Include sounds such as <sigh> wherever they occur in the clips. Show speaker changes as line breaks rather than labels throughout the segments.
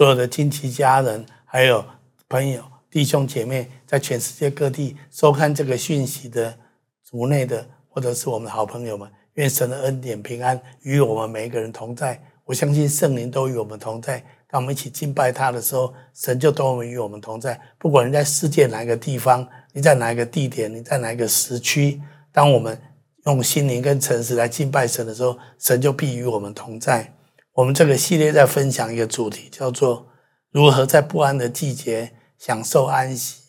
所有的亲戚家人，还有朋友、弟兄姐妹，在全世界各地收看这个讯息的族内的，或者是我们的好朋友们，愿神的恩典平安与我们每一个人同在。我相信圣灵都与我们同在。当我们一起敬拜他的时候，神就都与我们同在。不管你在世界哪一个地方，你在哪一个地点，你在哪一个时区，当我们用心灵跟诚实来敬拜神的时候，神就必与我们同在。我们这个系列在分享一个主题，叫做如何在不安的季节享受安息。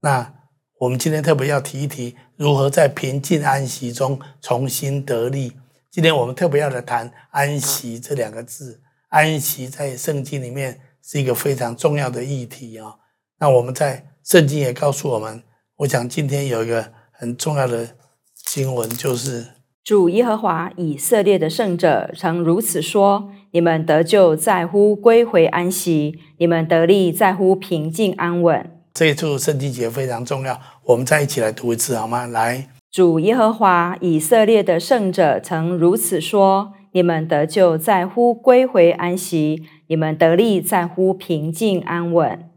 那我们今天特别要提一提，如何在平静安息中重新得力。今天我们特别要来谈“安息”这两个字。安息在圣经里面是一个非常重要的议题啊。那我们在圣经也告诉我们，我想今天有一个很重要的经文，就是。
主耶和华以色列的圣者曾如此说：“你们得救在乎归回安息，你们得力在乎平静安稳。”
这一处圣经节非常重要，我们再一起来读一次好吗？来，
主耶和华以色列的圣者曾如此说：“你们得救在乎归回安息，你们得力在乎平静安稳。”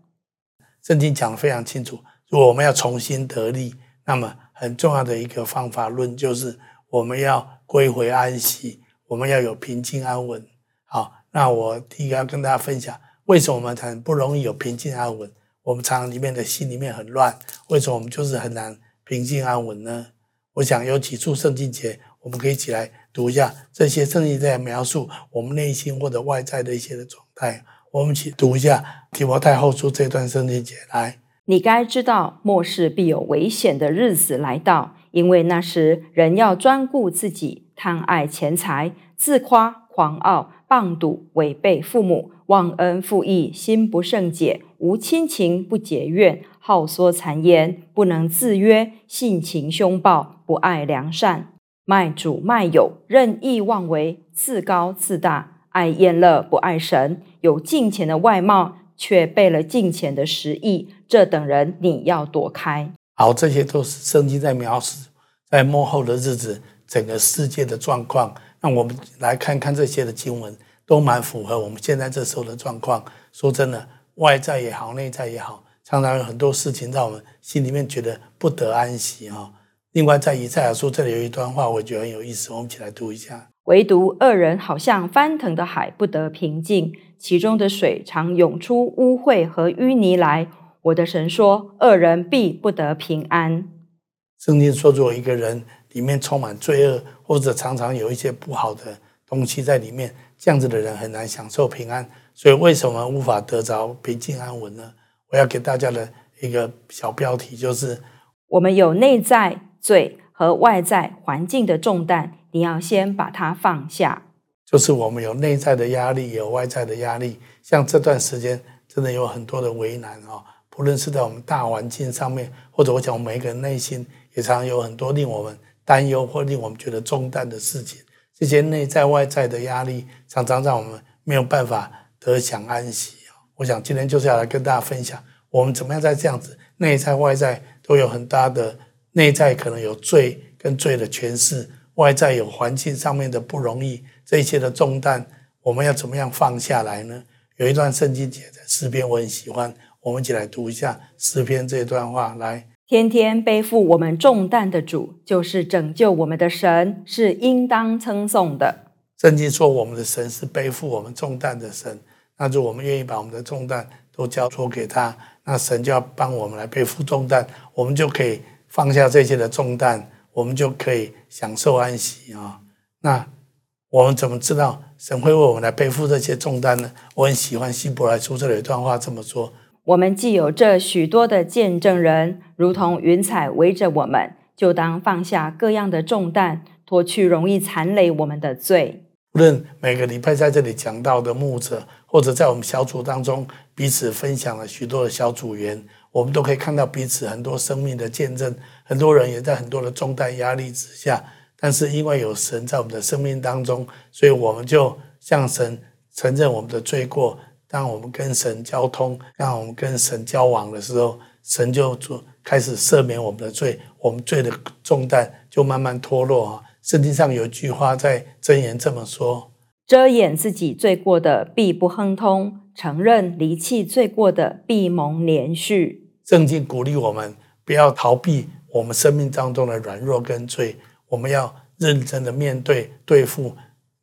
圣经讲的非常清楚，如果我们要重新得力，那么很重要的一个方法论就是。我们要归回安息，我们要有平静安稳。好，那我第一个要跟大家分享，为什么我们很不容易有平静安稳？我们常常里面的心里面很乱，为什么我们就是很难平静安稳呢？我想有几处圣经节，我们可以一起来读一下这些圣经在描述我们内心或者外在的一些的状态。我们一起读一下提摩太后书这段圣经节来。
你该知道，末世必有危险的日子来到。因为那时人要专顾自己，贪爱钱财，自夸、狂傲、谤讟、违背父母，忘恩负义，心不胜解，无亲情，不结怨，好说谗言，不能自约，性情凶暴，不爱良善，卖主卖友，任意妄为，自高自大，爱宴乐，不爱神，有敬虔的外貌，却背了敬虔的实意。这等人你要躲开。
好，这些都是圣经在描述在幕后的日子整个世界的状况。那我们来看看这些的经文，都蛮符合我们现在这时候的状况。说真的，外在也好，内在也好，常常有很多事情让我们心里面觉得不得安息哈。另外，在以赛亚书这里有一段话，我觉得很有意思，我们一起来读一下：
唯独恶人好像翻腾的海，不得平静，其中的水常涌出污秽和淤泥来。我的神说：“恶人必不得平安。”
圣经说，如果一个人里面充满罪恶，或者常常有一些不好的东西在里面，这样子的人很难享受平安。所以，为什么无法得着平静安稳呢？我要给大家的一个小标题就是：
我们有内在罪和外在环境的重担，你要先把它放下。
就是我们有内在的压力，有外在的压力。像这段时间，真的有很多的为难啊。不论是在我们大环境上面，或者我讲我们每一个人内心，也常常有很多令我们担忧或令我们觉得重担的事情。这些内在外在的压力，常常让我们没有办法得享安息。我想今天就是要来跟大家分享，我们怎么样在这样子内在外在都有很大的内在可能有罪跟罪的诠释，外在有环境上面的不容易，这一切的重担，我们要怎么样放下来呢？有一段圣经节的诗篇，我很喜欢。我们一起来读一下诗篇这一段话。来，
天天背负我们重担的主，就是拯救我们的神，是应当称颂的。
圣经说，我们的神是背负我们重担的神。那就我们愿意把我们的重担都交托给他，那神就要帮我们来背负重担，我们就可以放下这些的重担，我们就可以享受安息啊。那我们怎么知道神会为我们来背负这些重担呢？我很喜欢希伯来书这里有一段话这么说。
我们既有这许多的见证人，如同云彩围着我们，就当放下各样的重担，脱去容易残累我们的罪。
无论每个礼拜在这里讲到的牧者，或者在我们小组当中彼此分享了许多的小组员，我们都可以看到彼此很多生命的见证。很多人也在很多的重担压力之下，但是因为有神在我们的生命当中，所以我们就向神承认我们的罪过。当我们跟神交通，让我们跟神交往的时候，神就做开始赦免我们的罪，我们罪的重担就慢慢脱落啊。圣经上有一句话在箴言这么说：遮掩自己罪过的必不亨通，
承认离弃罪过的必蒙怜恤。
圣经鼓励我们不要逃避我们生命当中的软弱跟罪，我们要认真的面对对付，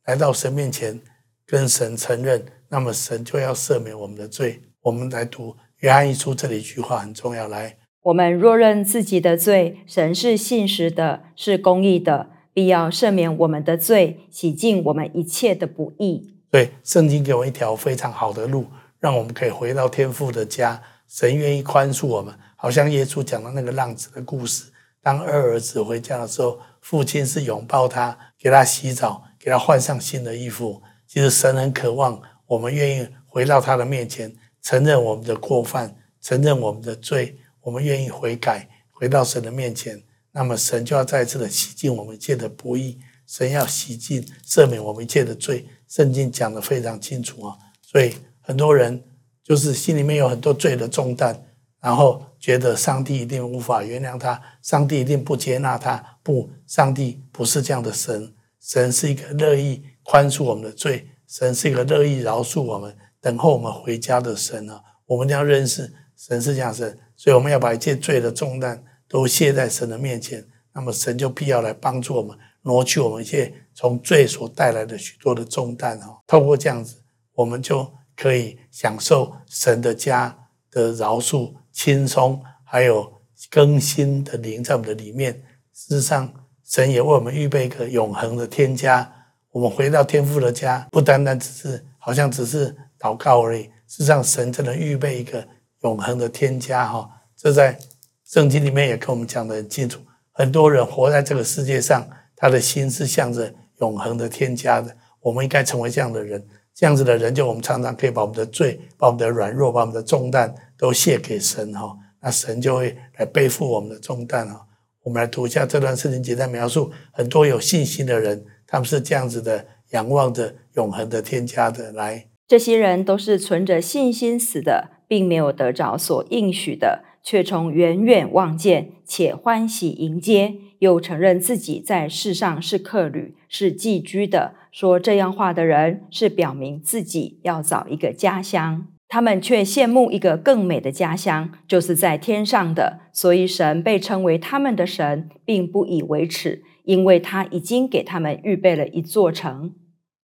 来到神面前跟神承认，那么神就要赦免我们的罪。我们来读约翰一书，这里一句话很重要，来。
我们若认自己的罪，神是信实的，是公义的，必要赦免我们的罪，洗净我们一切的不义。
对，圣经给我们一条非常好的路，让我们可以回到天父的家。神愿意宽恕我们，好像耶稣讲的那个浪子的故事。当二儿子回家的时候，父亲是拥抱他，给他洗澡，给他换上新的衣服。其实神很渴望我们愿意回到他的面前，承认我们的过犯，承认我们的罪。我们愿意悔改，回到神的面前，那么神就要再次的洗净我们一切的不义，神要洗净、赦免我们一切的罪。圣经讲得非常清楚啊，所以很多人就是心里面有很多罪的重担，然后觉得上帝一定无法原谅他，上帝一定不接纳他。不，上帝不是这样的神，神是一个乐意宽恕我们的罪，神是一个乐意饶恕我们、等候我们回家的神啊。我们一定要认识神是这样神。所以我们要把一切罪的重担都卸在神的面前，那么神就必要来帮助我们，挪去我们一切从罪所带来的许多的重担哦。透过这样子，我们就可以享受神的家的饶恕、轻松，还有更新的灵在我们的里面。事实上，神也为我们预备一个永恒的天家。我们回到天父的家，不单单只是好像只是祷告而已。事实上，神真的预备一个。永恒的天家，哈，这在圣经里面也跟我们讲得很清楚。很多人活在这个世界上，他的心是向着永恒的天家的。我们应该成为这样的人，这样子的人，就我们常常可以把我们的罪、把我们的软弱、把我们的重担都卸给神，哈，那神就会来背负我们的重担，哈。我们来读一下这段圣经节，在描述很多有信心的人，他们是这样子的，仰望着永恒的天家的。来，
这些人都是存着信心死的。并没有得着所应许的，却从远远望见，且欢喜迎接，又承认自己在世上是客旅，是寄居的。说这样话的人，是表明自己要找一个家乡。他们却羡慕一个更美的家乡，就是在天上的。所以神被称为他们的神，并不以为耻，因为他已经给他们预备了一座城。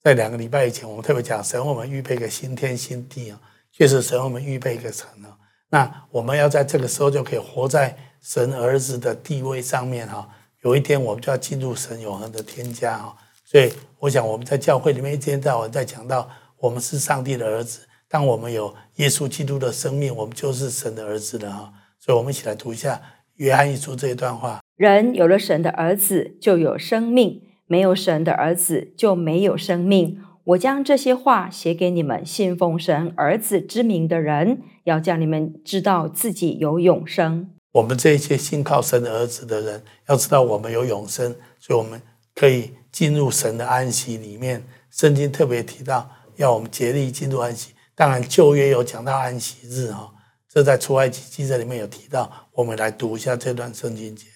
在两个礼拜以前，我们特别讲神，我们预备一个新天新地啊。确实，神为我们预备一个城啊。那我们要在这个时候就可以活在神儿子的地位上面哈。有一天，我们就要进入神永恒的天家哈。所以，我想我们在教会里面一天到晚在讲到，我们是上帝的儿子。当我们有耶稣基督的生命，我们就是神的儿子了哈。所以，我们一起来读一下约翰一书这一段话：
人有了神的儿子，就有生命；没有神的儿子，就没有生命。我将这些话写给你们信奉神儿子之名的人，要叫你们知道自己有永生。
我们这些信靠神儿子的人，要知道我们有永生，所以我们可以进入神的安息里面。圣经特别提到要我们竭力进入安息。当然旧约有讲到安息日哈，这在出埃及记这里面有提到。我们来读一下这段圣经节。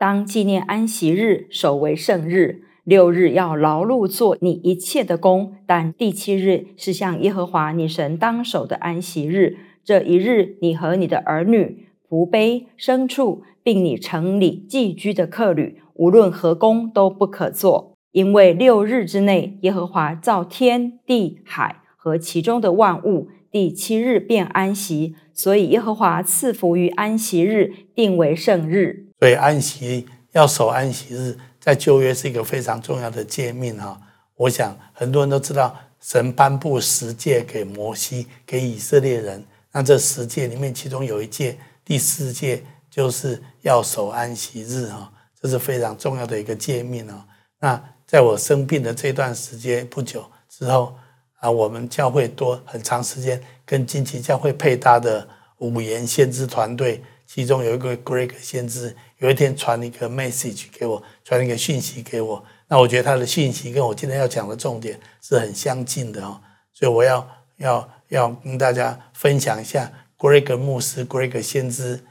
当纪念安息日，守为圣日。六日要劳碌做你一切的工，但第七日是向耶和华你神当守的安息日。这一日，你和你的儿女、仆婢、牲畜，并你城里寄居的客旅，无论何工都不可做，因为六日之内，耶和华造天地海和其中的万物，第七日便安息，所以耶和华赐福于安息日，定为圣日。
所以安息要守安息日。在旧约是一个非常重要的诫命哈，我想很多人都知道，神颁布十诫给摩西，给以色列人。那这十诫里面，其中有一诫，第四诫就是要守安息日哈，这是非常重要的一个诫命啊。那在我生病的这段时间不久之后啊，我们教会多很长时间跟金旗教会配搭的五言先知团队。其中有一个 Greg 先知，有一天传一个 message 给我，传一个讯息给我。那我觉得他的讯息跟我今天要讲的重点是很相近的哦，所以我要要要跟大家分享一下 Greg 牧师、Greg 先知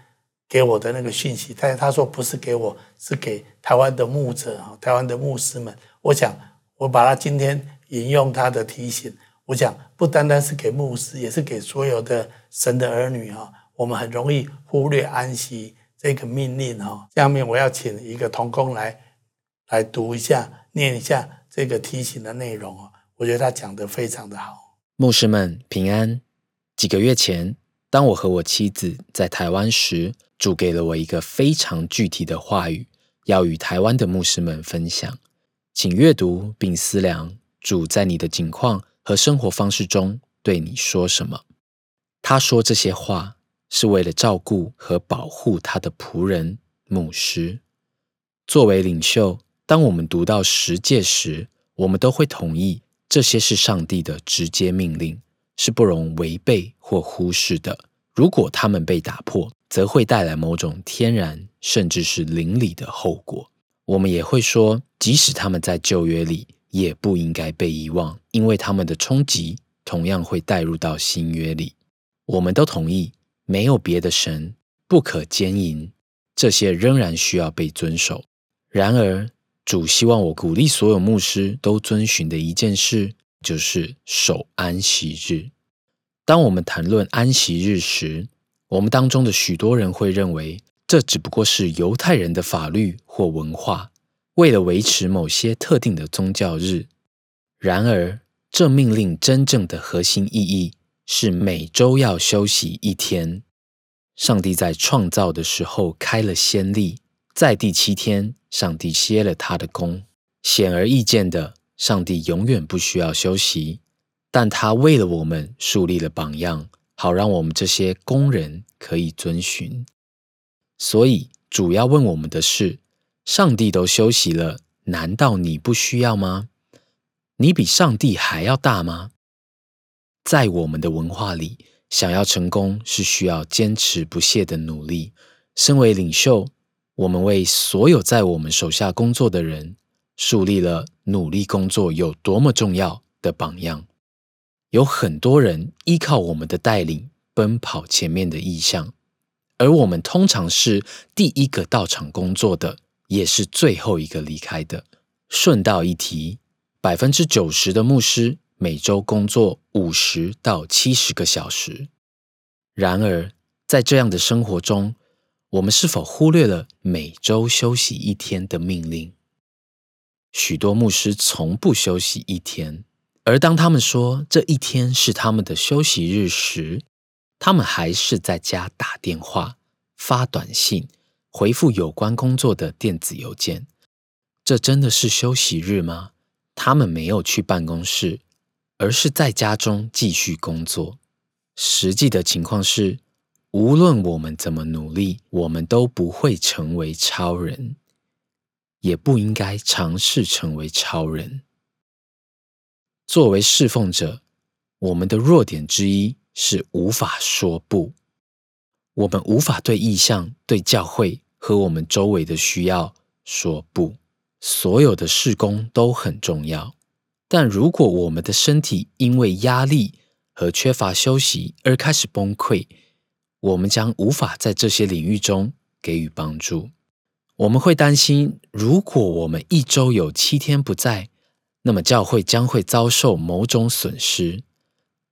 给我的那个讯息。但是他说不是给我，是给台湾的牧者啊，台湾的牧师们。我想我把他今天引用他的提醒，我想不单单是给牧师，也是给所有的神的儿女哈。我们很容易忽略安息这个命令哦。下面我要请一个同工来来读一下、念一下这个提醒的内容哦。我觉得他讲得非常的好。
牧师们平安。几个月前，当我和我妻子在台湾时，主给了我一个非常具体的话语，要与台湾的牧师们分享。请阅读并思量，主在你的境况和生活方式中对你说什么？他说这些话是为了照顾和保护他的仆人牧师。作为领袖，当我们读到十诫时，我们都会同意这些是上帝的直接命令，是不容违背或忽视的。如果他们被打破，则会带来某种天然甚至是灵里的后果。我们也会说，即使他们在旧约里，也不应该被遗忘，因为他们的冲击同样会带入到新约里。我们都同意，没有别的神，不可奸淫，这些仍然需要被遵守。然而，主希望我鼓励所有牧师都遵循的一件事，就是守安息日。当我们谈论安息日时，我们当中的许多人会认为，这只不过是犹太人的法律或文化，为了维持某些特定的宗教日。然而，这命令真正的核心意义是每周要休息一天。上帝在创造的时候开了先例，在第七天，上帝歇了他的工。显而易见的，上帝永远不需要休息，但他为了我们树立了榜样，好让我们这些工人可以遵循。所以，主要问我们的是：上帝都休息了，难道你不需要吗？你比上帝还要大吗？在我们的文化里，想要成功是需要坚持不懈的努力。身为领袖，我们为所有在我们手下工作的人树立了努力工作有多么重要的榜样。有很多人依靠我们的带领，奔跑前面的意向。而我们通常是第一个到场工作的，也是最后一个离开的。顺道一提，百分之九十的牧师每周工作五十到七十个小时。然而，在这样的生活中，我们是否忽略了每周休息一天的命令？许多牧师从不休息一天，而当他们说这一天是他们的休息日时，他们还是在家打电话、发短信、回复有关工作的电子邮件。这真的是休息日吗？他们没有去办公室，而是在家中继续工作。实际的情况是，无论我们怎么努力，我们都不会成为超人，也不应该尝试成为超人。作为侍奉者，我们的弱点之一。是无法说不，我们无法对意向、对教会和我们周围的需要说不。所有的事工都很重要，但如果我们的身体因为压力和缺乏休息而开始崩溃，我们将无法在这些领域中给予帮助。我们会担心，如果我们一周有七天不在，那么教会将会遭受某种损失。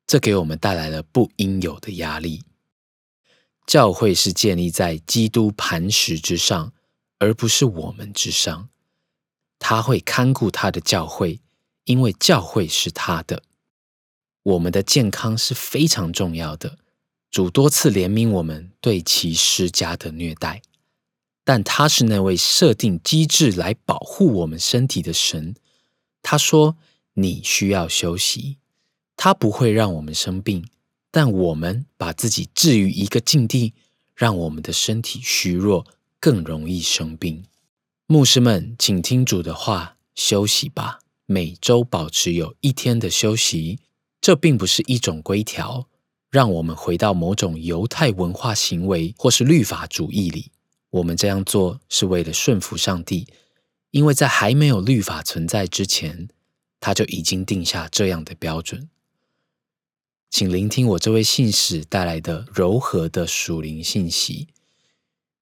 这给我们带来了不应有的压力。教会是建立在基督磐石之上，而不是我们之上。他会看顾他的教会，因为教会是他的。我们的健康是非常重要的。主多次怜悯我们对其施加的虐待，但他是那位设定机制来保护我们身体的神。他说：“你需要休息。”他不会让我们生病，但我们把自己置于一个境地，让我们的身体虚弱，更容易生病。牧师们，请听主的话，休息吧。每周保持有一天的休息，这并不是一种规条，让我们回到某种犹太文化行为或是律法主义里。我们这样做是为了顺服上帝，因为在还没有律法存在之前，他就已经定下这样的标准。请聆听我这位信使带来的柔和的属灵信息，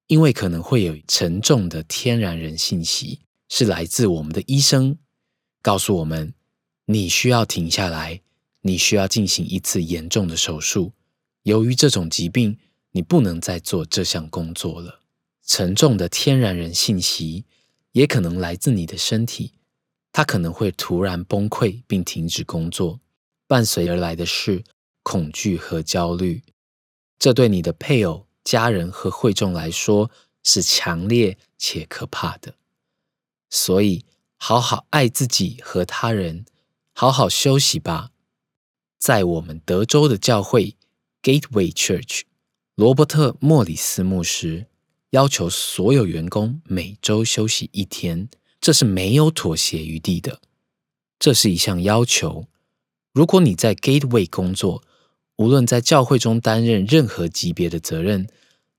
因为可能会有沉重的天然人信息，是来自我们的医生，告诉我们你需要停下来，你需要进行一次严重的手术。由于这种疾病，你不能再做这项工作了。沉重的天然人信息也可能来自你的身体，它可能会突然崩溃并停止工作，伴随而来的是恐惧和焦虑。这对你的配偶、家人和会众来说是强烈且可怕的。所以，好好爱自己和他人，好好休息吧。在我们德州的教会 Gateway Church，罗伯特·莫里斯牧师要求所有员工每周休息一天，这是没有妥协余地的。这是一项要求。如果你在 Gateway 工作，无论在教会中担任任何级别的责任，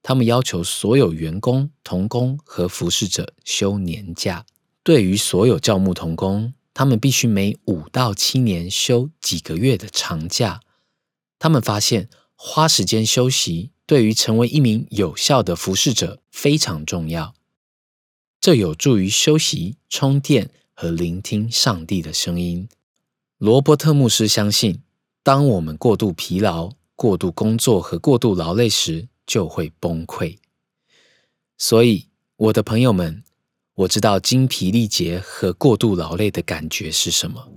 他们要求所有员工、同工和服侍者休年假。对于所有教牧同工，他们必须每五到七年休几个月的长假。他们发现花时间休息对于成为一名有效的服侍者非常重要。这有助于休息、充电和聆听上帝的声音。罗伯特牧师相信，当我们过度疲劳、过度工作和过度劳累时，就会崩溃。所以，我的朋友们。我知道精疲力竭和过度劳累的感觉是什么。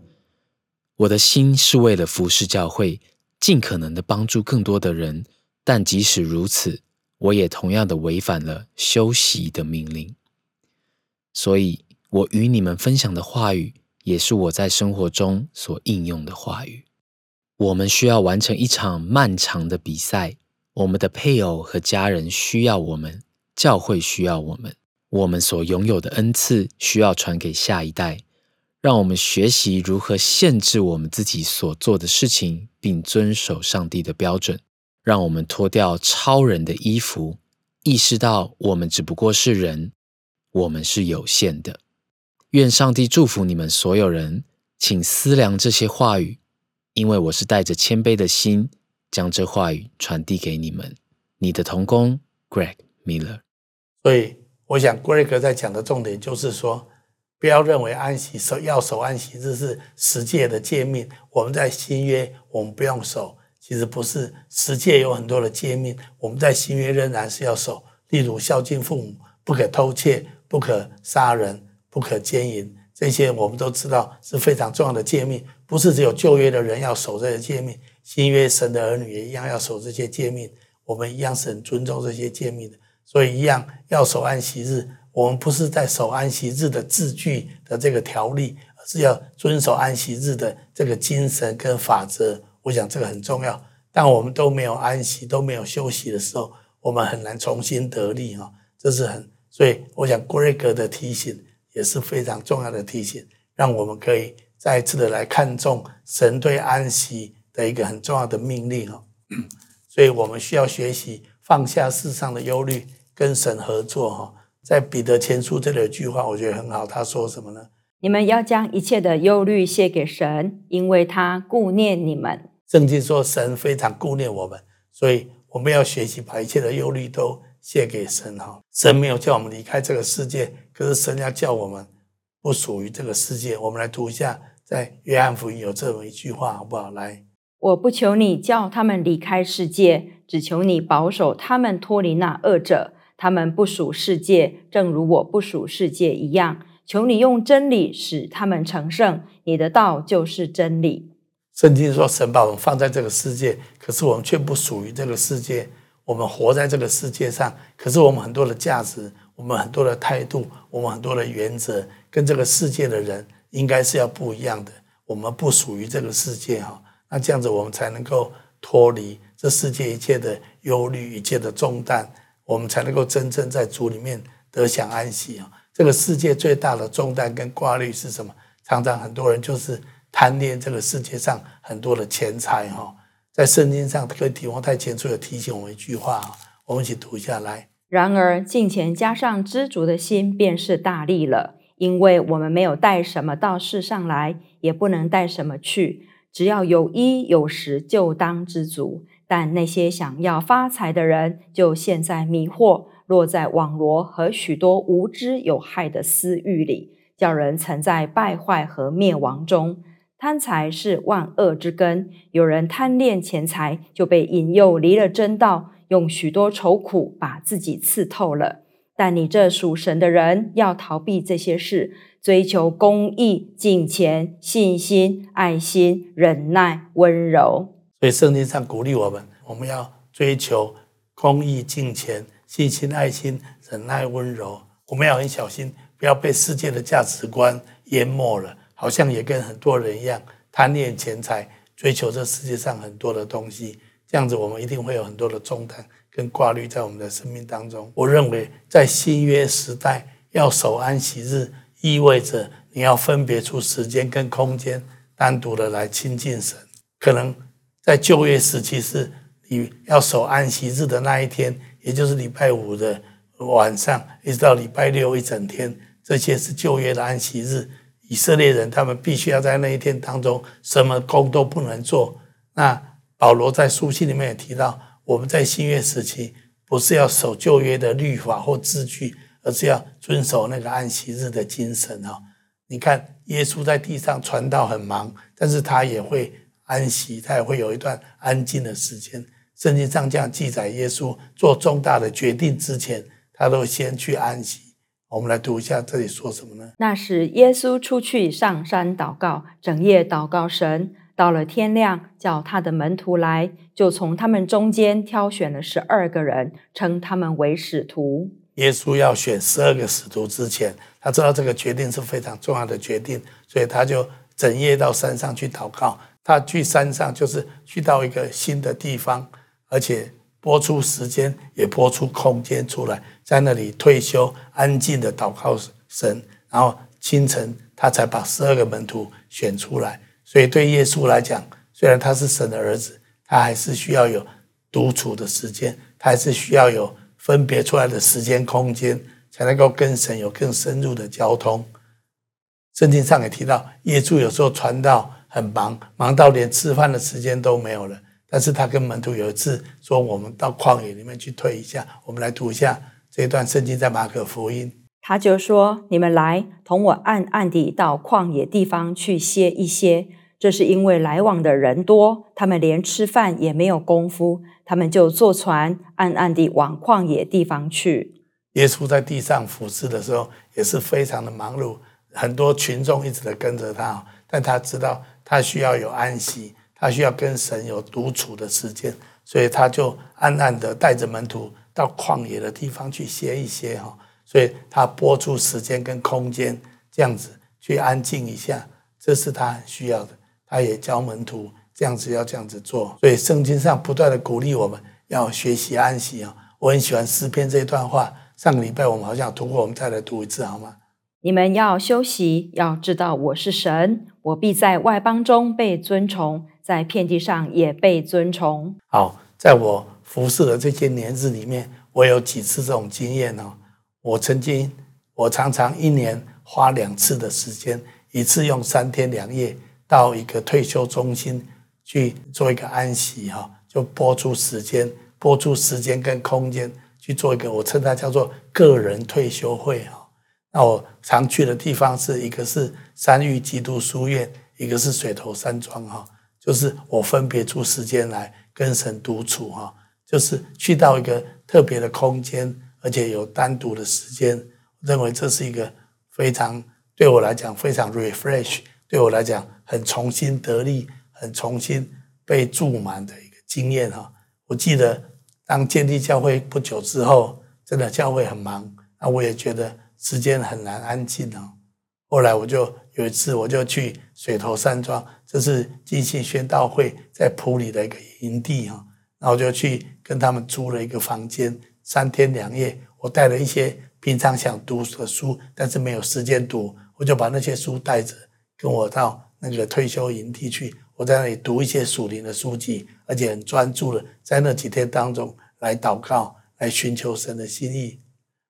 我的心是为了服侍教会，尽可能的帮助更多的人。但即使如此，我也同样的违反了休息的命令。所以，我与你们分享的话语，也是我在生活中所应用的话语。我们需要完成一场漫长的比赛。我们的配偶和家人需要我们，教会需要我们。我们所拥有的恩赐需要传给下一代，让我们学习如何限制我们自己所做的事情，并遵守上帝的标准。让我们脱掉超人的衣服，意识到我们只不过是人，我们是有限的。愿上帝祝福你们所有人，请思量这些话语，因为我是带着谦卑的心将这话语传递给你们。你的同工 Greg Miller。
所以。我想，Greg 在讲的重点就是说，不要认为安息守要守安息日是十诫的诫命。我们在新约，我们不用守，其实不是。十诫有很多的诫命，我们在新约仍然是要守。例如孝敬父母，不可偷窃，不可杀人，不可奸淫，这些我们都知道是非常重要的诫命。不是只有旧约的人要守这些诫命，新约神的儿女也一样要守这些诫命。我们一样是很尊重这些诫命的。所以一样要守安息日，我们不是在守安息日的字句的这个条例，而是要遵守安息日的这个精神跟法则。我想这个很重要。当我们都没有安息，都没有休息的时候，我们很难重新得力哈。这是很，所以我想 Greg 的提醒也是非常重要的提醒，让我们可以再一次的来看重神对安息的一个很重要的命令哈。所以我们需要学习放下世上的忧虑。跟神合作哈，在彼得前书这里有一句话，我觉得很好。他说什么呢？
你们要将一切的忧虑卸给神，因为他顾念你们。
圣经说神非常顾念我们，所以我们要学习把一切的忧虑都卸给神哈。神没有叫我们离开这个世界，可是神要叫我们不属于这个世界。我们来读一下，在约翰福音有这么一句话，好不好？来，
我不求你叫他们离开世界，只求你保守他们脱离那恶者。他们不属世界，正如我不属世界一样。求你用真理使他们成圣。你的道就是真理。
圣经说，神把我们放在这个世界，可是我们却不属于这个世界。我们活在这个世界上，可是我们很多的价值，我们很多的态度，我们很多的原则，跟这个世界的人应该是要不一样的。我们不属于这个世界哈，那这样子我们才能够脱离这世界一切的忧虑、一切的重担。我们才能够真正在主里面得享安息啊！这个世界最大的重担跟挂虑是什么？常常很多人就是贪恋这个世界上很多的钱财哈。在圣经上，可以提摩太前书有提醒我们一句话，我们一起读下来。
然而敬虔加上知足的心，便是大利了，因为我们没有带什么到世上来，也不能带什么去，只要有衣有食，就当知足。但那些想要发财的人，就陷在迷惑，落在网罗和许多无知有害的私欲里，叫人沉在败坏和灭亡中。贪财是万恶之根，有人贪恋钱财，就被引诱离了真道，用许多愁苦把自己刺透了。但你这属神的人，要逃避这些事，追求公义、敬虔、信心、爱心、忍耐、温柔。
所以圣经上鼓励我们，我们要追求公义、敬虔、信心、爱心、忍耐、温柔。我们要很小心，不要被世界的价值观淹没了。好像也跟很多人一样贪恋钱财，追求这世界上很多的东西，这样子我们一定会有很多的重担跟挂虑在我们的生命当中。我认为在新约时代要守安息日，意味着你要分别出时间跟空间，单独的来亲近神。可能在旧约时期是你要守安息日的那一天，也就是礼拜五的晚上，一直到礼拜六一整天，这些是旧约的安息日。以色列人他们必须要在那一天当中什么工都不能做。那保罗在书信里面也提到，我们在新约时期不是要守旧约的律法或字句，而是要遵守那个安息日的精神哦。你看，耶稣在地上传道很忙，但是他也会安息，他也会有一段安静的时间。圣经上这样记载，耶稣做重大的决定之前，他都先去安息。我们来读一下这里说什么呢？
那时，耶稣出去上山祷告，整夜祷告神。到了天亮，叫他的门徒来，就从他们中间挑选了十二个人，称他们为使徒。
耶稣要选十二个使徒之前，他知道这个决定是非常重要的决定，所以他就整夜到山上去祷告。他去山上就是去到一个新的地方，而且。拨出时间，也拨出空间出来，在那里退休，安静的祷告神。然后清晨，他才把十二个门徒选出来。所以对耶稣来讲，虽然他是神的儿子，他还是需要有独处的时间，他还是需要有分别出来的时间空间，才能够跟神有更深入的交通。圣经上也提到，耶稣有时候传道很忙，忙到连吃饭的时间都没有了。但是他跟门徒有一次说：“我们到旷野里面去退一下。”我们来读一下这一段圣经，在马可福音。
他就说：“你们来，同我暗暗地到旷野地方去歇一歇。这是因为来往的人多，他们连吃饭也没有功夫，他们就坐船暗暗地往旷野地方去。”
耶稣在地上服侍的时候也是非常的忙碌，很多群众一直在跟着他，但他知道他需要有安息。他需要跟神有独处的时间，所以他就暗暗的带着门徒到旷野的地方去歇一歇哈。所以他拨出时间跟空间，这样子去安静一下，这是他需要的。他也教门徒这样子要这样子做。所以圣经上不断的鼓励我们要学习安息啊。我很喜欢诗篇这一段话。上个礼拜我们好像读过，我们再来读一次好吗？
你们要休息，要知道我是神，我必在外邦中被尊崇。在遍地上也被尊崇。
好，在我服侍的这些年日里面，我有几次这种经验哦。我曾经，我常常一年花两次的时间，一次用三天两夜到一个退休中心去做一个安息哈，就拨出时间，拨出时间跟空间去做一个，我称它叫做个人退休会哈。那我常去的地方是一个是三育基督书院，一个是水头山庄哈。就是我分别出时间来跟神独处哈，就是去到一个特别的空间，而且有单独的时间，认为这是一个非常对我来讲非常 refresh，对我来讲很重新得力、很重新被注满的一个经验哈。我记得当建立教会不久之后，真的教会很忙，那我也觉得时间很难安静哦。后来我就有一次，我就去水头山庄，这是浸信宣道会在埔里的一个营地哈，然后我就去跟他们租了一个房间，三天两夜。我带了一些平常想读的书，但是没有时间读，我就把那些书带着，跟我到那个退休营地去。我在那里读一些属灵的书籍，而且很专注的在那几天当中来祷告，来寻求神的心意。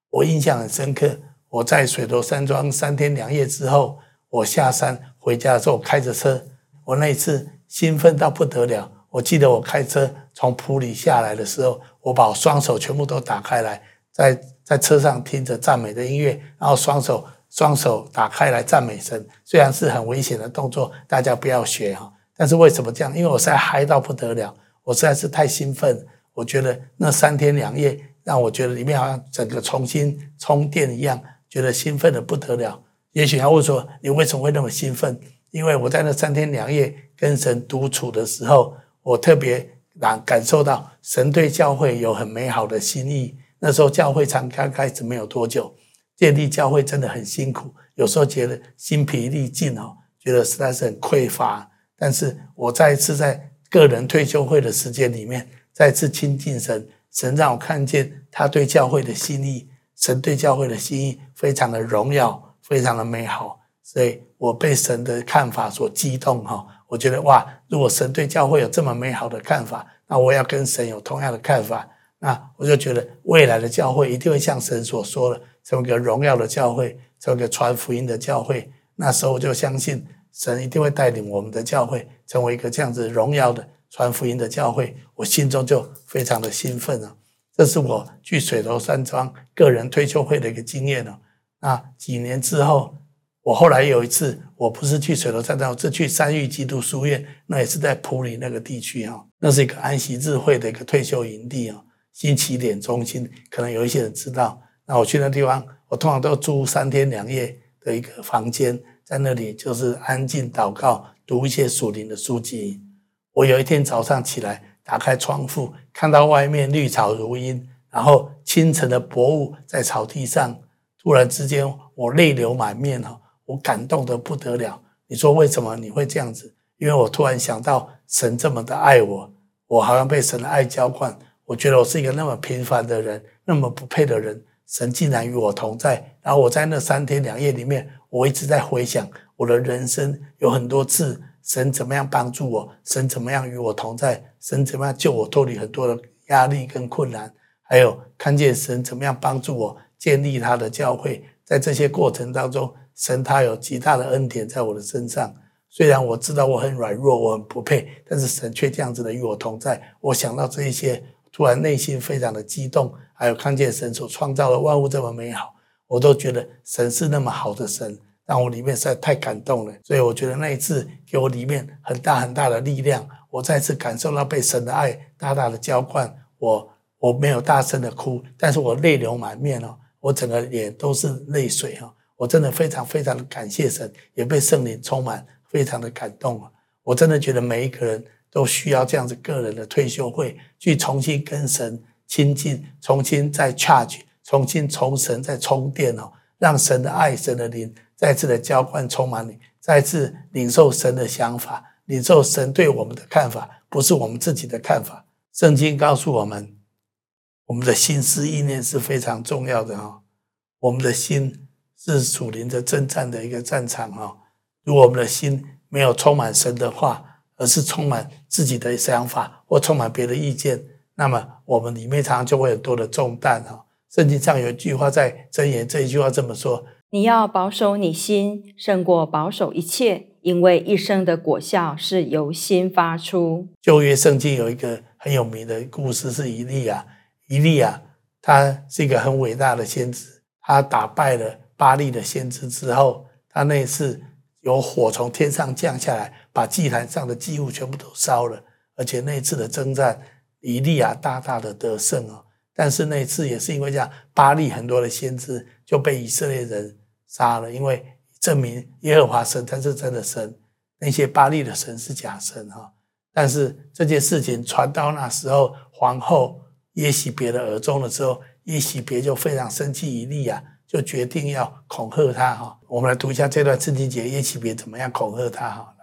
我印象很深刻。我在水头山庄三天两夜之后，我下山回家的时候开着车，我那一次兴奋到不得了。我记得我开车从埔里下来的时候，我把我双手全部都打开来，在 <laughs> 在车上听着赞美的音乐，然后双手双手打开来赞美神，虽然是很危险的动作，大家不要学哈。但是为什么这样？因为我实在嗨到不得了，我实在是太兴奋。我觉得那三天两夜让我觉得里面好像整个重新充电一样，觉得兴奋的不得了。也许他会说，你为什么会那么兴奋？因为我在那三天两夜跟神独处的时候，我特别感感受到神对教会有很美好的心意。那时候教会才刚开始没有多久，建立教会真的很辛苦，有时候觉得筋疲力尽哦，觉得实在是很匮乏。但是我再一次在个人退休会的时间里面，再次亲近神，神让我看见他对教会的心意，神对教会的心意非常的荣耀，非常的美好，所以我被神的看法所激动哈。我觉得哇，如果神对教会有这么美好的看法，那我要跟神有同样的看法。那我就觉得未来的教会一定会像神所说的，成为一个荣耀的教会，成为一个传福音的教会。那时候我就相信神一定会带领我们的教会成为一个这样子荣耀的传福音的教会。我心中就非常的兴奋了。这是我去水头山庄个人退休会的一个经验了。那几年之后，我后来有一次，我不是去水头山庄，我是去三育基督书院，那也是在埔里那个地区哈，那是一个安息日会的一个退休营地啊。新起点中心，可能有一些人知道。那我去那地方，我通常都住三天两夜的一个房间，在那里就是安静祷告，读一些属灵的书籍。我有一天早上起来，打开窗户，看到外面绿草如茵，然后清晨的薄雾在草地上，突然之间我泪流满面哈，我感动得不得了。你说为什么你会这样子？因为我突然想到神这么的爱我，我好像被神的爱浇灌。我觉得我是一个那么平凡的人，那么不配的人，神竟然与我同在。然后我在那三天两夜里面，我一直在回想我的人生，有很多次神怎么样帮助我，神怎么样与我同在，神怎么样救我脱离很多的压力跟困难，还有看见神怎么样帮助我建立他的教会。在这些过程当中，神他有极大的恩典在我的身上。虽然我知道我很软弱，我很不配，但是神却这样子的与我同在。我想到这一些。突然内心非常的激动，还有看见神所创造的万物这么美好，我都觉得神是那么好的神，让我里面实在太感动了。所以我觉得那一次给我里面很大很大的力量，我再次感受到被神的爱大大的浇灌。我我没有大声的哭，但是我泪流满面哦，我整个脸都是泪水哈。我真的非常非常的感谢神，也被圣灵充满，非常的感动啊。我真的觉得每一个人。都需要这样子个人的退休会，去重新跟神亲近，重新再 charge，重新从神再充电哦，让神的爱、神的灵再次的浇灌充满你，再次领受神的想法，领受神对我们的看法，不是我们自己的看法。圣经告诉我们，我们的心思意念是非常重要的哈，我们的心是属灵的征战的一个战场哈，如果我们的心没有充满神的话，而是充满自己的想法或充满别的意见，那么我们里面常常就会有多的重担哈。圣经上有一句话在箴言这一句话这么说：
你要保守你心，胜过保守一切，因为一生的果效是由心发出。
旧约圣经有一个很有名的故事是以利亚，以利亚他是一个很伟大的先知，他打败了巴力的先知之后，他那次。有火从天上降下来，把祭坛上的祭物全部都烧了。而且那次的征战，以利亚大大的得胜哦。但是那次也是因为这样，巴力很多的先知就被以色列人杀了，因为证明耶和华神他是真的神，那些巴力的神是假神哈。但是这件事情传到那时候，皇后耶洗别的耳中的时候，耶洗别就非常生气以利亚。就决定要恐吓他哈，我们来读一下这段圣经节，耶洗别怎么样恐吓他哈。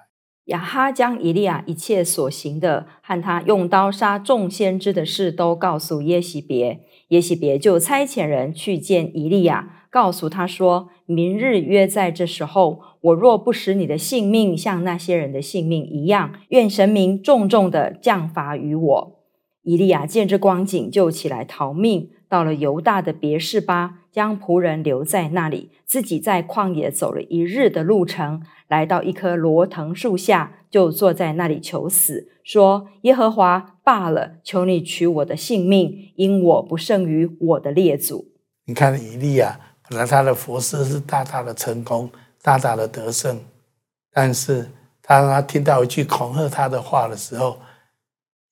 亚哈将以利亚一切所行的和他用刀杀众先知的事都告诉耶洗别，耶洗别就差遣人去见以利亚，告诉他说：明日约在这时候，我若不使你的性命像那些人的性命一样，愿神明重重的降罚于我。以利亚见这光景，就起来逃命。到了犹大的别是巴，将仆人留在那里，自己在旷野走了一日的路程，来到一棵罗藤树下，就坐在那里求死，说：“耶和华罢了，求你取我的性命，因我不胜于我的列祖。”
你看以利亚本来他的佛事是大大的成功，大大的得胜，但是当他听到一句恐吓他的话的时候，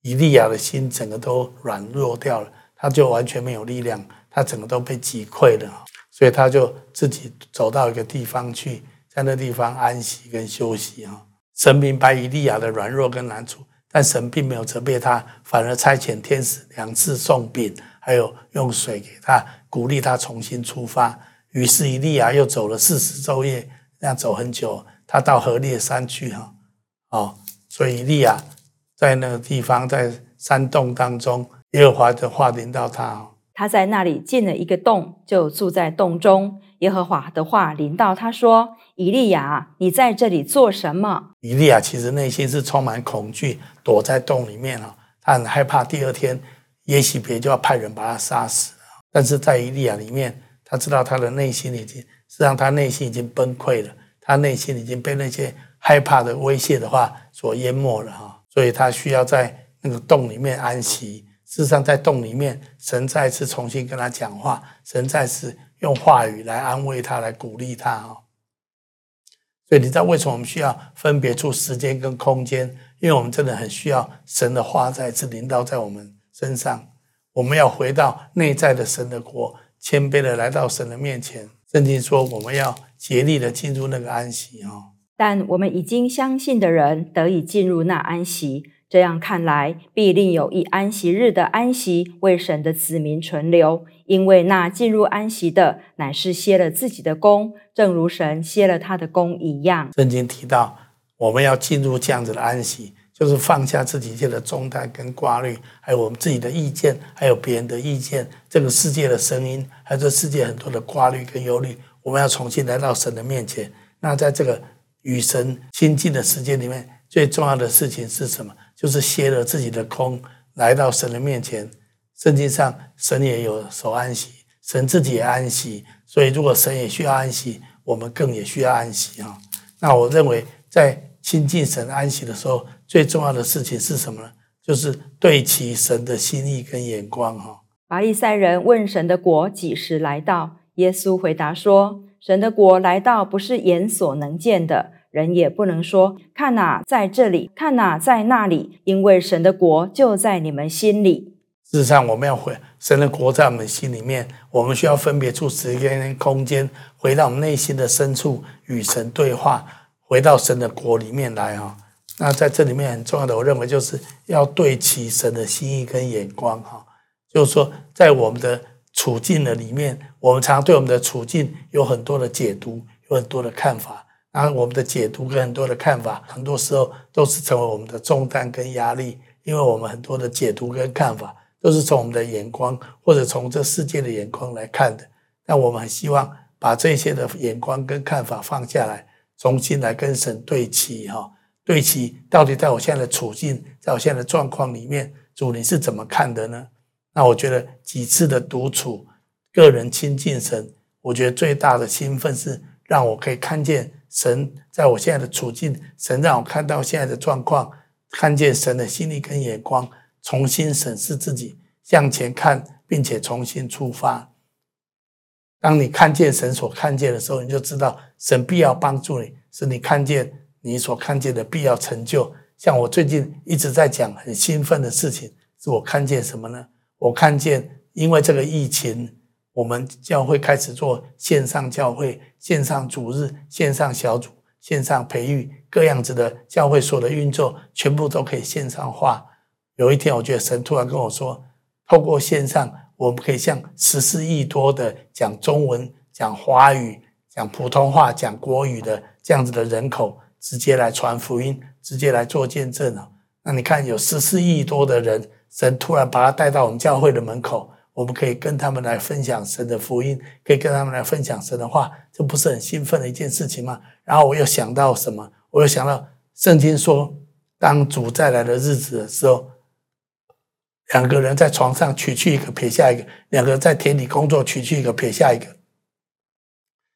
以利亚的心整个都软弱掉了，他就完全没有力量，他整个都被击溃了，所以他就自己走到一个地方去，在那地方安息跟休息啊。神明白以利亚的软弱跟难处，但神并没有责备他，反而差遣天使两次送饼，还有用水给他，鼓励他重新出发。于是以利亚又走了四十昼夜，那样走很久，他到何烈山去哈，哦，所以以利亚。在那个地方，在山洞当中，耶和华的话临到他。
他在那里进了一个洞，就住在洞中。耶和华的话临到他说：“以利亚，你在这里做什么？”
以利亚其实内心是充满恐惧，躲在洞里面啊，他很害怕第二天耶洗别就要派人把他杀死。但是在伊利亚里面，他知道他的内心已经，实际上他内心已经崩溃了，他内心已经被那些害怕的威胁的话所淹没了哈。所以他需要在那个洞里面安息。事实上，在洞里面，神再次重新跟他讲话，神再次用话语来安慰他，来鼓励他哈。所以你知道为什么我们需要分别出时间跟空间？因为我们真的很需要神的话再次临到在我们身上。我们要回到内在的神的国，谦卑的来到神的面前。圣经说，我们要竭力的进入那个安息啊。
但我们已经相信的人得以进入那安息，这样看来，必另有一安息日的安息为神的子民存留，因为那进入安息的乃是歇了自己的工，正如神歇了他的工一样。
圣经提到，我们要进入这样子的安息，就是放下自己一切的重担跟挂虑，还有我们自己的意见，还有别人的意见，这个世界的声音，还有这世界很多的挂虑跟忧虑，我们要重新来到神的面前。那在这个与神亲近的时间里面，最重要的事情是什么？就是歇了自己的空，来到神的面前。圣经上，神也有所安息，神自己也安息。所以，如果神也需要安息，我们更也需要安息啊。那我认为，在亲近神安息的时候，最重要的事情是什么呢？就是对齐神的心意跟眼光哈。
法利赛人问神的国几时来到？耶稣回答说。神的国来到，不是眼所能见的，人也不能说看哪，在这里，看哪，在那里，因为神的国就在你们心里。
事实上，我们要回神的国在我们心里面，我们需要分别出时间跟空间，回到我们内心的深处与神对话，回到神的国里面来哈。那在这里面很重要的，我认为就是要对齐神的心意跟眼光哈，就是说在我们的。处境的里面，我们常常对我们的处境有很多的解读，有很多的看法。然后我们的解读跟很多的看法，很多时候都是成为我们的重担跟压力，因为我们很多的解读跟看法都是从我们的眼光或者从这世界的眼光来看的。但我们很希望把这些的眼光跟看法放下来，重新来跟神对齐哈，对齐到底在我现在的处境，在我现在的状况里面，主你是怎么看的呢？那我觉得几次的独处，个人亲近神，我觉得最大的兴奋是让我可以看见神在我现在的处境，神让我看到现在的状况，看见神的心意跟眼光，重新审视自己，向前看，并且重新出发。当你看见神所看见的时候，你就知道神必要帮助你，是你看见你所看见的必要成就。像我最近一直在讲很兴奋的事情，是我看见什么呢？我看见，因为这个疫情，我们教会开始做线上教会、线上主日、线上小组、线上培育各样子的教会所的运作，全部都可以线上化。有一天，我觉得神突然跟我说，透过线上，我们可以向十四亿多的讲中文、讲华语、讲普通话、讲国语的这样子的人口，直接来传福音，直接来做见证啊！那你看，有十四亿多的人。神突然把他带到我们教会的门口，我们可以跟他们来分享神的福音，可以跟他们来分享神的话，这不是很兴奋的一件事情吗？然后我又想到什么？我又想到圣经说，当主再来的日子的时候，两个人在床上取去一个，撇下一个；两个人在田里工作，取去一个，撇下一个。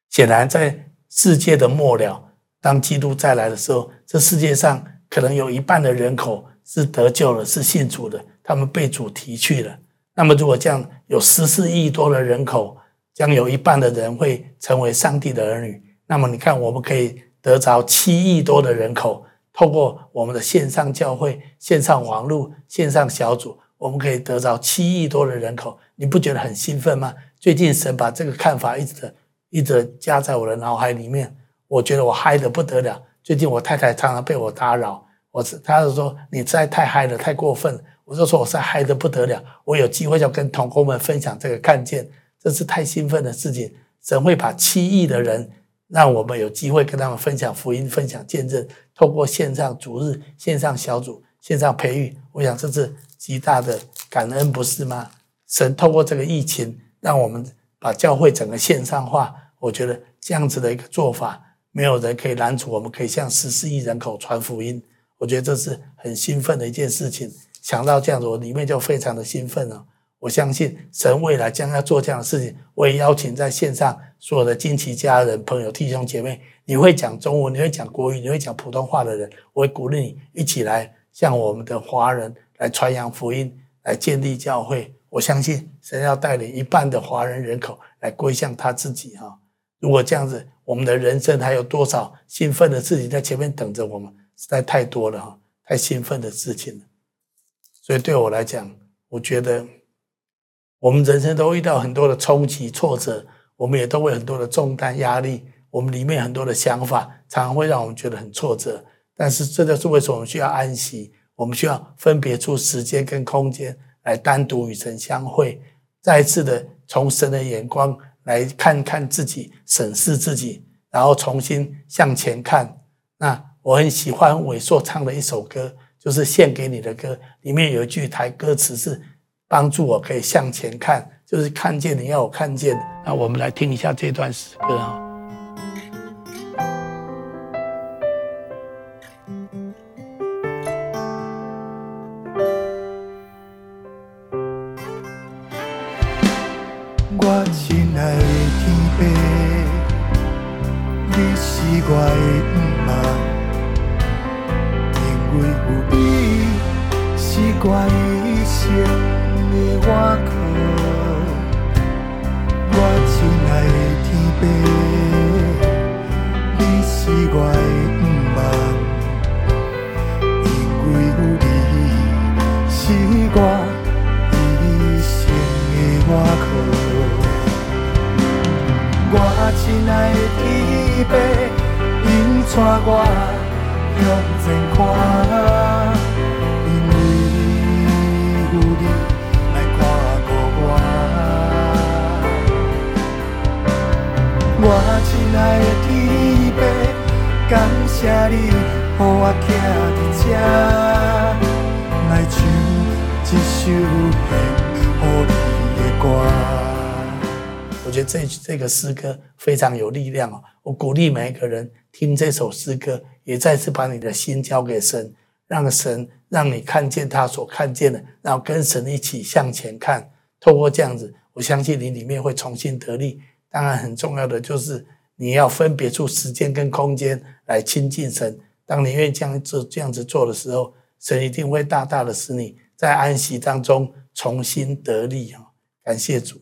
显然，在世界的末了，当基督再来的时候，这世界上可能有一半的人口是得救了，是信主的。他们被主提去了。那么，如果这样有十四亿多的人口，将有一半的人会成为上帝的儿女。那么你看，我们可以得着七亿多的人口，透过我们的线上教会、线上网络、线上小组，我们可以得着七亿多的人口。你不觉得很兴奋吗？最近神把这个看法一直的一直加在我的脑海里面，我觉得我嗨得不得了。最近我太太常常被我打扰，我是她就说你实在太嗨了，太过分。我就说我是嗨得不得了，我有机会要跟同工们分享这个看见，这是太兴奋的事情。神会把七亿的人，让我们有机会跟他们分享福音、分享见证，透过线上主日、线上小组、线上培育，我想这是极大的感恩，不是吗？神透过这个疫情，让我们把教会整个线上化，我觉得这样子的一个做法。没有人可以拦阻，我们可以向十四亿人口传福音。我觉得这是很兴奋的一件事情。想到这样子，我里面就非常的兴奋了。我相信神未来将要做这样的事情。我也邀请在线上所有的金奇家人、朋友、弟兄姐妹，你会讲中文，你会讲国语，你会讲普通话的人，我会鼓励你一起来向我们的华人来传扬福音，来建立教会。我相信神要带领一半的华人人口来归向他自己哈。如果这样子，我们的人生还有多少兴奋的事情在前面等着我们？实在太多了哈，太兴奋的事情了。所以对我来讲，我觉得我们人生都遇到很多的冲击、挫折，我们也都会很多的重担、压力。我们里面很多的想法，常常会让我们觉得很挫折。但是这就是为什么我们需要安息，我们需要分别出时间跟空间来单独与神相会，再一次的从神的眼光。来看看自己，审视自己，然后重新向前看。那我很喜欢伟硕唱的一首歌，就是献给你的歌。里面有一句台歌词是帮助我可以向前看，就是看见你要我看见。那我们来听一下这段诗歌啊。
天父。带我向前看，因为有你来看顾我。我亲爱的天父，感谢你，让我徛在这，来唱一首献给你的歌。
我觉得这这个诗歌非常有力量哦！我鼓励每一个人听这首诗歌，也再次把你的心交给神，让神让你看见他所看见的，然后跟神一起向前看。透过这样子，我相信你里面会重新得力。当然，很重要的就是你要分别出时间跟空间来亲近神。当你愿意这样做这样子做的时候，神一定会大大的使你在安息当中重新得力啊！感谢主。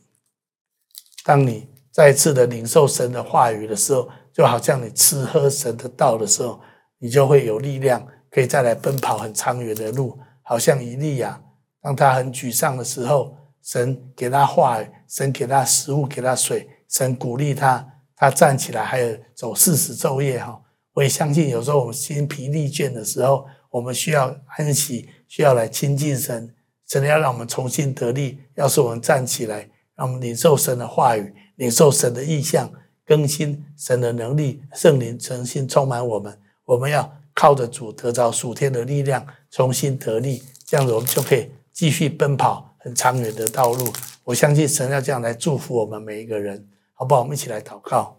当你再次的领受神的话语的时候，就好像你吃喝神的道的时候，你就会有力量，可以再来奔跑很长远的路。好像以利亚，当他很沮丧的时候，神给他话语，神给他食物，给他水，神鼓励他，他站起来，还有走四十昼夜哈。我也相信，有时候我们心疲力倦的时候，我们需要安息，需要来亲近神，神要让我们重新得力。要是我们站起来。让我们领受神的话语，领受神的意象，更新神的能力，圣灵重新充满我们。我们要靠着主得着属天的力量，重新得力，这样子我们就可以继续奔跑很长远的道路。我相信神要这样来祝福我们每一个人，好不好？我们一起来祷告。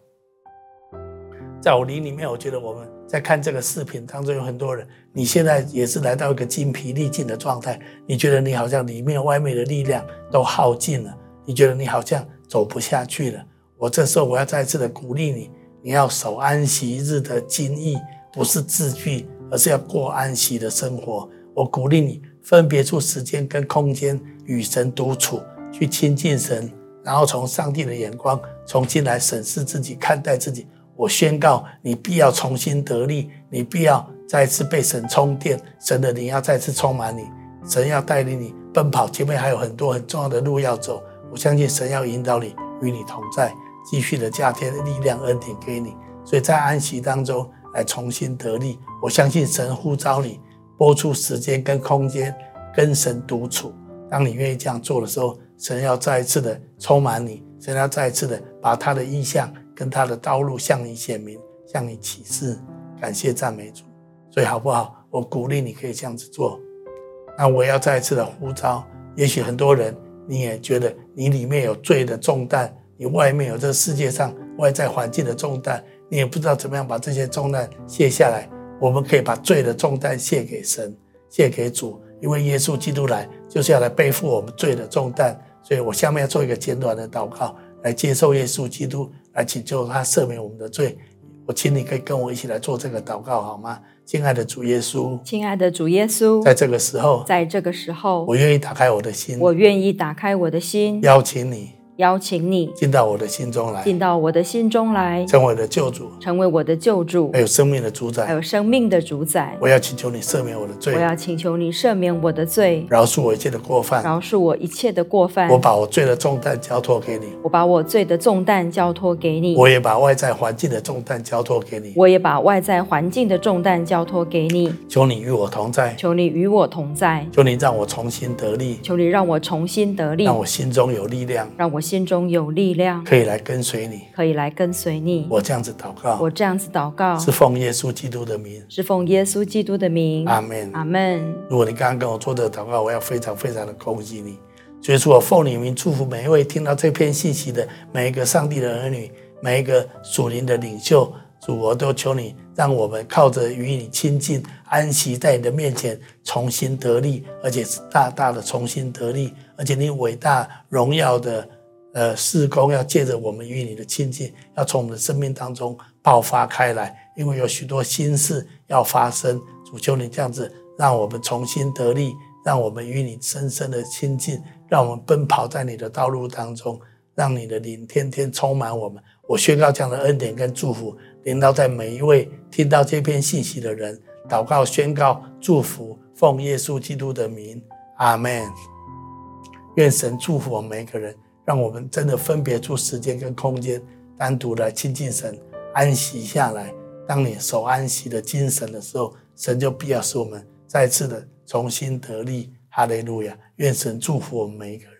在我灵里面，我觉得我们在看这个视频当中有很多人，你现在也是来到一个精疲力尽的状态，你觉得你好像里面外面的力量都耗尽了。你觉得你好像走不下去了，我这时候我要再次的鼓励你，你要守安息日的精义，不是字句，而是要过安息的生活。我鼓励你分别出时间跟空间与神独处，去亲近神，然后从上帝的眼光重新来审视自己，看待自己。我宣告，你必要重新得力，你必要再次被神充电，神的灵要再次充满你，神要带领你奔跑，前面还有很多很重要的路要走。我相信神要引导你，与你同在，继续的加添力量恩典给你。所以在安息当中来重新得力。我相信神呼召你，拨出时间跟空间跟神独处。当你愿意这样做的时候，神要再一次的充满你，神要再一次的把他的意象跟他的道路向你显明，向你启示。感谢赞美主，所以好不好？我鼓励你可以这样子做。那我要再一次的呼召，也许很多人你也觉得你里面有罪的重担，你外面有这个世界上外在环境的重担，你也不知道怎么样把这些重担卸下来。我们可以把罪的重担卸给神，卸给主，因为耶稣基督来就是要来背负我们罪的重担。所以我下面要做一个简短的祷告，来接受耶稣基督，来请求他赦免我们的罪。我请你可以跟我一起来做这个祷告，好吗？亲爱的主耶稣，
亲爱的主耶稣，
在这个时候，
在这个时候，
我愿意打开我的心，
我愿意打开我的心，
邀请你。
邀请你
进到我的心中来，
进到我的心中来，
成为我的救主，
成为我的救主，
还有生命的主宰，
还有生命的主宰。
我要请求你赦免我的罪，
我要请求你赦免我的罪，
饶恕我一切的过犯，
饶恕我一切的过犯。
我把我罪的重担交托给你，
我把我罪的重担交托给你。
我也把外在环境的重担交托给你，
我也把外在环境的重担交托给你。
求你与我同在，
求你与我同在，
求你让我重新得力，
求你让我重新得力，
让我心中有力量，
让我心中有力。量
可以来跟随你，
可以来跟随你。
我这样子祷告，
我这样子祷告，
是奉耶稣基督的名，
是奉耶稣基督的名。
阿门，
阿门。
如果你刚刚跟我做这个祷告，我要非常非常的恭喜你。所以说我奉你名祝福每一位听到这篇信息的每一个上帝的儿女，每一个属灵的领袖。主，我都求你，让我们靠着与你亲近，安息在你的面前，重新得力，而且是大大的重新得力，而且你伟大荣耀的。呃，事工要借着我们与你的亲近，要从我们的生命当中爆发开来，因为有许多新事要发生。主求你这样子，让我们重新得力，让我们与你深深的亲近，让我们奔跑在你的道路当中，让你的灵天天充满我们。我宣告这样的恩典跟祝福，临到在每一位听到这篇信息的人，祷告、宣告、祝福，奉耶稣基督的名，阿门。愿神祝福我们每个人。让我们真的分别出时间跟空间，单独来亲近神，安息下来。当你守安息的精神的时候，神就必要使我们再次的重新得力。哈利路亚！愿神祝福我们每一个人。